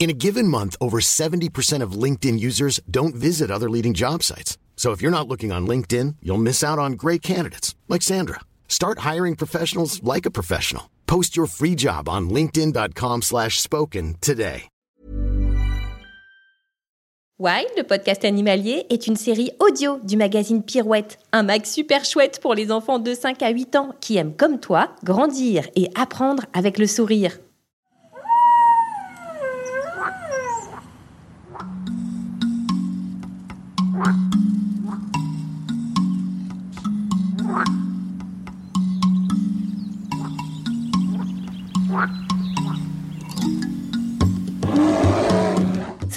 In a given month, over 70% of LinkedIn users don't visit other leading job sites. So if you're not looking on LinkedIn, you'll miss out on great candidates like Sandra. Start hiring professionals like a professional. Post your free job on linkedin.com slash spoken today. Wild, le podcast animalier, est une série audio du magazine Pirouette, un mag super chouette pour les enfants de 5 à 8 ans qui aiment comme toi grandir et apprendre avec le sourire.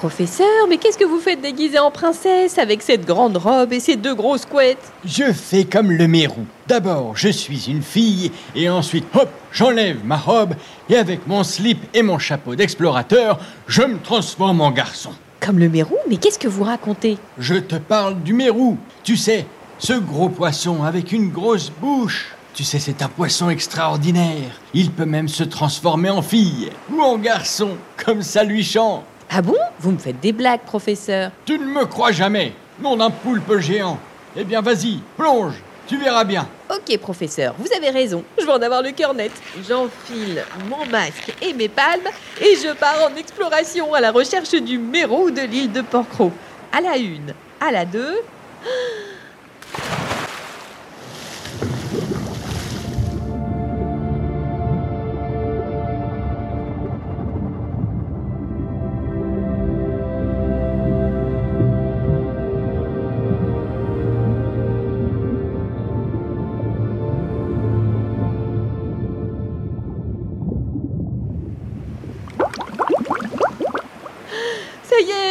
Professeur, mais qu'est-ce que vous faites déguisé en princesse avec cette grande robe et ces deux grosses couettes? Je fais comme le mérou. D'abord, je suis une fille, et ensuite, hop, j'enlève ma robe, et avec mon slip et mon chapeau d'explorateur, je me transforme en garçon. Comme le mérou Mais qu'est-ce que vous racontez? Je te parle du mérou. Tu sais, ce gros poisson avec une grosse bouche. Tu sais, c'est un poisson extraordinaire. Il peut même se transformer en fille ou en garçon, comme ça lui chante. Ah bon? Vous me faites des blagues, professeur. Tu ne me crois jamais, nom d'un poulpe géant. Eh bien, vas-y, plonge, tu verras bien. Ok, professeur, vous avez raison. Je vais en avoir le cœur net. J'enfile mon masque et mes palmes et je pars en exploration à la recherche du mérou de l'île de Porcro. À la une, à la deux.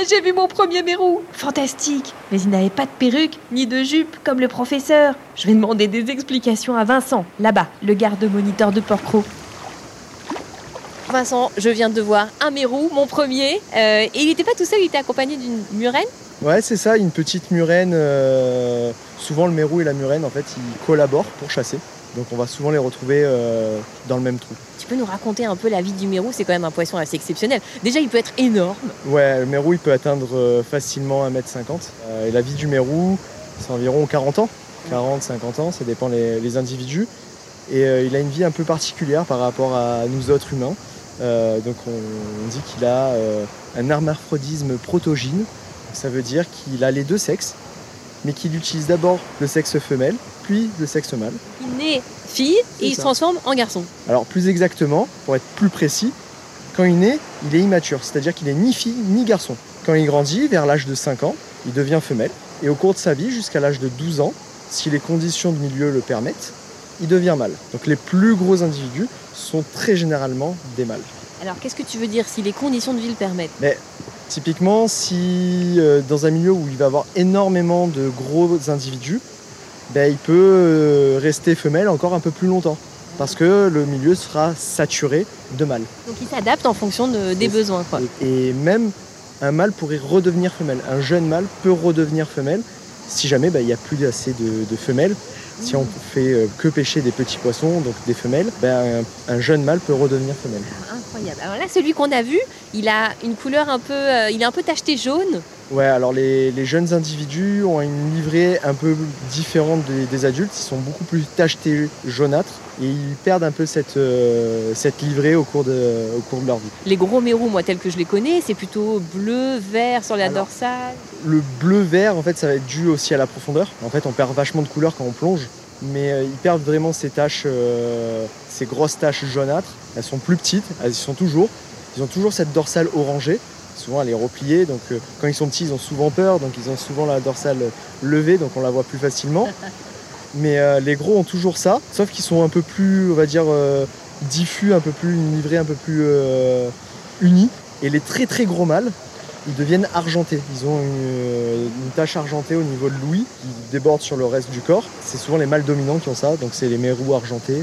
J'ai vu mon premier mérou. Fantastique. Mais il n'avait pas de perruque ni de jupe comme le professeur. Je vais demander des explications à Vincent, là-bas, le garde-moniteur de Porcro. Vincent, je viens de voir un mérou, mon premier. Euh, et il n'était pas tout seul, il était accompagné d'une murène. Ouais, c'est ça, une petite murène. euh, souvent, le mérou et la murène, en fait, ils collaborent pour chasser. Donc, on va souvent les retrouver euh, dans le même trou. Tu peux nous raconter un peu la vie du mérou? C'est quand même un poisson assez exceptionnel. Déjà, il peut être énorme. Ouais, le mérou, il peut atteindre euh, facilement 1m50. Euh, et la vie du mérou, c'est environ 40 ans. 40, 50 ans, ça dépend les, les individus. Et euh, il a une vie un peu particulière par rapport à nous autres humains. Donc, on, on dit qu'il a un hermaphrodisme protogyne. Ça veut dire qu'il a les deux sexes, mais qu'il utilise d'abord le sexe femelle, puis le sexe mâle. Il naît fille et il se transforme en garçon. Alors plus exactement, pour être plus précis, quand il naît, il est immature, c'est-à-dire qu'il est ni fille ni garçon. Quand il grandit, vers l'âge de 5 ans, il devient femelle. Et au cours de sa vie, jusqu'à l'âge de 12 ans, si les conditions de milieu le permettent, il devient mâle. Donc les plus gros individus sont très généralement des mâles. Alors, qu'est-ce que tu veux dire si les conditions de vie le permettent? Mais typiquement, si euh, dans un milieu où il va avoir énormément de gros individus, ben, il peut euh, rester femelle encore un peu plus longtemps. Parce que le milieu sera saturé de mâles. Donc, il s'adapte en fonction de- des besoins, quoi. Et, et même un mâle pourrait redevenir femelle. Un jeune mâle peut redevenir femelle si jamais bah, il n'y a plus assez de, de femelles. Si on fait euh, que pêcher des petits poissons, donc des femelles, ben, un, un jeune mâle peut redevenir femelle. Incroyable. Alors là, celui qu'on a vu, il a une couleur un peu, euh, il est un peu tacheté jaune. Ouais, alors les, les jeunes individus ont une livrée un peu différente des, des adultes. Ils sont beaucoup plus tachetés jaunâtres et ils perdent un peu cette, euh, cette livrée au cours, de, au cours de leur vie. Les gros mérous, moi, tels que je les connais, c'est plutôt bleu, vert sur la Alors, dorsale. Le bleu-vert, en fait, ça va être dû aussi à la profondeur. En fait, on perd vachement de couleur quand on plonge, mais euh, ils perdent vraiment ces taches, euh, ces grosses taches jaunâtres. Elles sont plus petites, elles y sont toujours. Ils ont toujours cette dorsale orangée. Souvent, elle est repliée, donc euh, quand ils sont petits, ils ont souvent peur, donc ils ont souvent la dorsale levée, donc on la voit plus facilement. Mais euh, les gros ont toujours ça, sauf qu'ils sont un peu plus, on va dire, euh, diffus, un peu plus, une livrée un peu plus unie. Et les très très gros mâles, ils deviennent argentés. Ils ont une, une tache argentée au niveau de l'ouïe qui déborde sur le reste du corps. C'est souvent les mâles dominants qui ont ça, donc c'est les mérous argentés.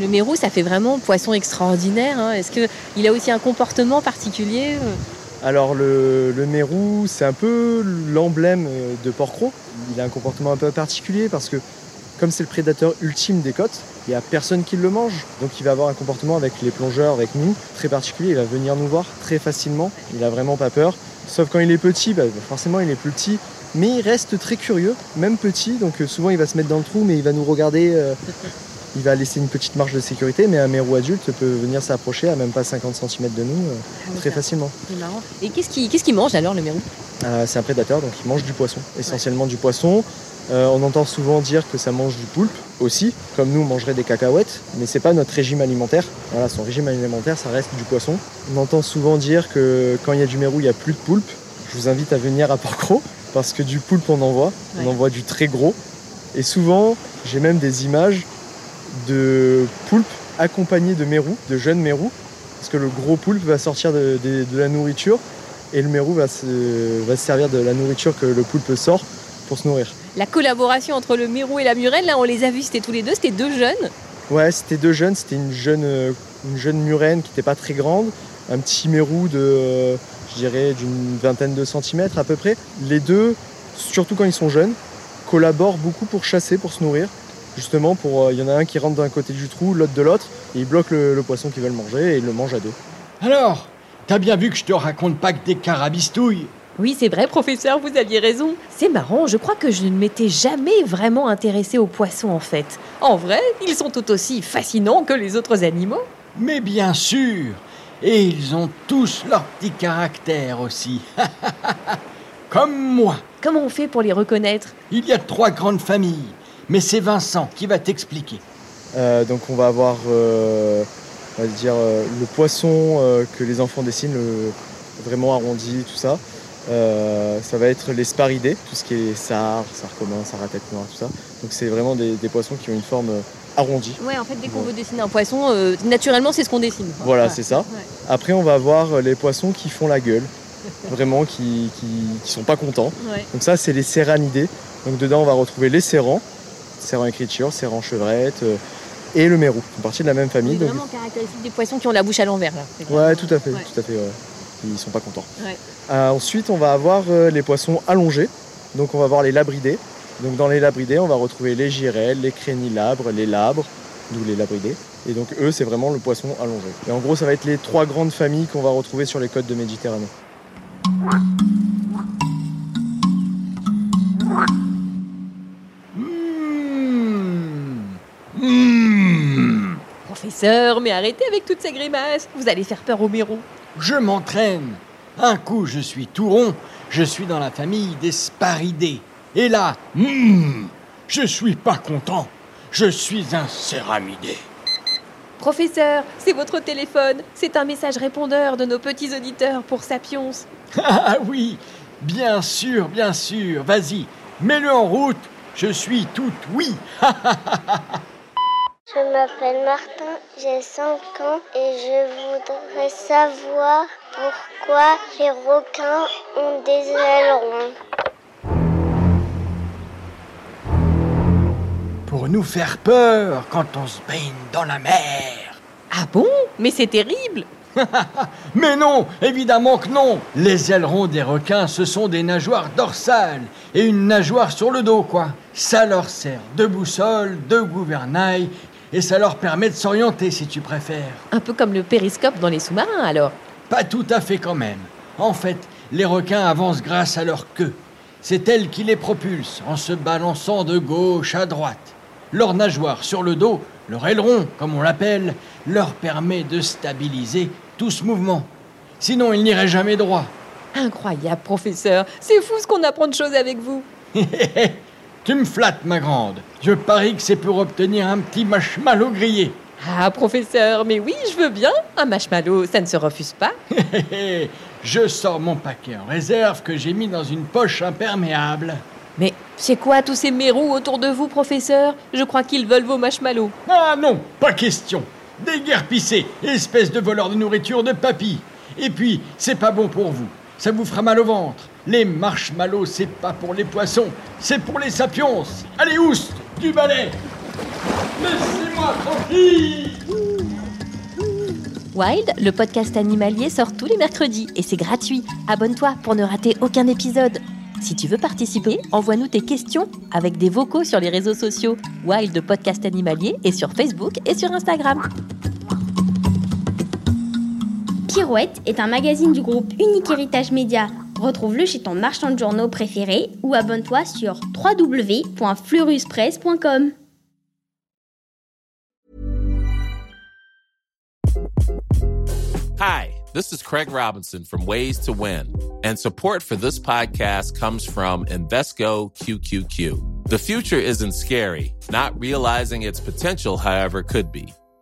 Le mérou, ça fait vraiment poisson extraordinaire. hein. Est-ce qu'il a aussi un comportement particulier Alors le, mérou, c'est un peu l'emblème euh, de Porcro. Il a un comportement un peu particulier parce que comme c'est le prédateur ultime des côtes, il n'y a personne qui le mange. Donc il va avoir un comportement avec les plongeurs, avec nous, très particulier. Il va venir nous voir très facilement. Il a vraiment pas peur. Sauf quand il est petit, bah, forcément il est plus petit. Mais il reste très curieux, même petit. Donc euh, souvent il va se mettre dans le trou, mais il va nous regarder. euh, il va laisser une petite marge de sécurité. Mais un mérou adulte peut venir s'approcher à même pas 50 cm de nous euh, très facilement. C'est marrant. Et qu'est-ce qu'il mange alors, le mérou? Euh, c'est un prédateur, donc il mange du poisson, essentiellement du poisson. Euh, on entend souvent dire que ça mange du poulpe aussi, comme nous on mangerait des cacahuètes, mais c'est pas notre régime alimentaire. Voilà, son régime alimentaire, ça reste du poisson. On entend souvent dire que quand il y a du mérou, il n'y a plus de poulpe. Je vous invite à venir à Porcro, parce que du poulpe on en voit, Ouais. on en voit du très gros. Et souvent, j'ai même des images de poulpes accompagnés de mérous, de jeunes mérous, parce que le gros poulpe va sortir de, de- de la nourriture et le mérou va se, va se servir de la nourriture que le poulpe sort pour se nourrir. La collaboration entre le mérou et la murène, là, on les a vus, c'était tous les deux, c'était deux jeunes. Ouais, c'était deux jeunes, c'était une jeune, une jeune murène qui n'était pas très grande, un petit mérou de, je dirais, d'une vingtaine de centimètres à peu près. Les deux, surtout quand ils sont jeunes, collaborent beaucoup pour chasser, pour se nourrir. Justement, pour, euh, il y en a un qui rentre d'un côté du trou, l'autre de l'autre, et ils bloquent le, le poisson qu'ils veulent manger et ils le mangent à deux. Alors, t'as bien vu que je te raconte pas que des carabistouilles Oui, c'est vrai, professeur, vous aviez raison. C'est marrant, je crois que je ne m'étais jamais vraiment intéressée aux poissons en fait. En vrai, ils sont tout aussi fascinants que les autres animaux. Mais bien sûr Et ils ont tous leur petit caractère aussi. Comme moi. Comment on fait pour les reconnaître? Il y a trois grandes familles, mais c'est Vincent qui va t'expliquer. Euh, donc on va avoir, euh, on va dire, euh, le poisson euh, que les enfants dessinent, le- vraiment arrondi, tout ça. Euh, ça va être les sparidés, tout ce qui est sard, sard commun, sard à tête noire, tout ça. Donc c'est vraiment des, des poissons qui ont une forme arrondie. Ouais, en fait, dès qu'on veut dessiner un poisson, euh, naturellement, c'est ce qu'on dessine. Voilà, Ouais. c'est ça. Ouais. Après on va avoir les poissons qui font la gueule, vraiment qui, qui, qui sont pas contents. Ouais. Donc ça, c'est les serranidés. Donc dedans, on va retrouver les serrans, serrans écriture, serrans chevrette euh, et le mérou. Ils font partie de la même famille. C'est donc- vraiment caractéristique des poissons qui ont la bouche à l'envers, Ouais, tout à fait, Ouais. tout à fait. ouais. Ils sont pas contents. Ouais. Euh, ensuite, on va avoir euh, les poissons allongés. Donc, on va avoir les labridés. Donc, dans les labridés, on va retrouver les girelles, les crénilabres, les labres, d'où les labridés. Et donc, eux, c'est vraiment le poisson allongé. Et en gros, ça va être les trois grandes familles qu'on va retrouver sur les côtes de Méditerranée. Professeur, mais arrêtez avec toutes ces grimaces. Vous allez faire peur aux mérous. Je m'entraîne. Un coup, je suis tout rond, je suis dans la famille des sparidés. Et là, mmh, je suis pas content. Je suis un céramidé. Professeur, c'est votre téléphone. C'est un message répondeur de nos petits auditeurs pour Sapiens. Ah oui, bien sûr, bien sûr. Vas-y, mets-le en route. Je suis tout oui. Je m'appelle Martin, j'ai 5 ans et je voudrais savoir pourquoi les requins ont des ailerons. Pour nous faire peur quand on se baigne dans la mer. Ah bon? Mais c'est terrible Mais non, évidemment que non. Les ailerons des requins, ce sont des nageoires dorsales et une nageoire sur le dos, quoi. Ça leur sert de boussole, de gouvernail et ça leur permet de s'orienter si tu préfères. Un peu comme le périscope dans les sous-marins alors. Pas tout à fait quand même. En fait, les requins avancent grâce à leur queue. C'est elle qui les propulse en se balançant de gauche à droite. Leur nageoire sur le dos, leur aileron comme on l'appelle, leur permet de stabiliser tout ce mouvement. Sinon, ils n'iraient jamais droit. Incroyable, professeur. C'est fou ce qu'on apprend de choses avec vous. tu me flattes, ma grande. Je parie que c'est pour obtenir un petit marshmallow grillé. Ah, professeur, mais oui, je veux bien. Un marshmallow, ça ne se refuse pas. je sors mon paquet en réserve que j'ai mis dans une poche imperméable. Mais c'est quoi tous ces mérous autour de vous, professeur? Je crois qu'ils veulent vos marshmallows. Ah non, pas question. Des pissés, espèce de voleur de nourriture de papy. Et puis, c'est pas bon pour vous. Ça vous fera mal au ventre. Les marshmallows, c'est pas pour les poissons, c'est pour les sapiens. Allez, oust, du balai. Laissez-moi tranquille. Wild, le podcast animalier, sort tous les mercredis et c'est gratuit. Abonne-toi pour ne rater aucun épisode. Si tu veux participer, envoie-nous tes questions avec des vocaux sur les réseaux sociaux Wild Podcast Animalier et sur Facebook et sur Instagram. Pirouette est un magazine du groupe Unique Héritage Média. Retrouve-le chez ton marchand de journaux préféré ou abonne-toi sur www.fleuruspresse.com. Hi, this is Craig Robinson from Ways to Win. And support for this podcast comes from Invesco QQQ. The future isn't scary. Not realizing its potential, however, could be.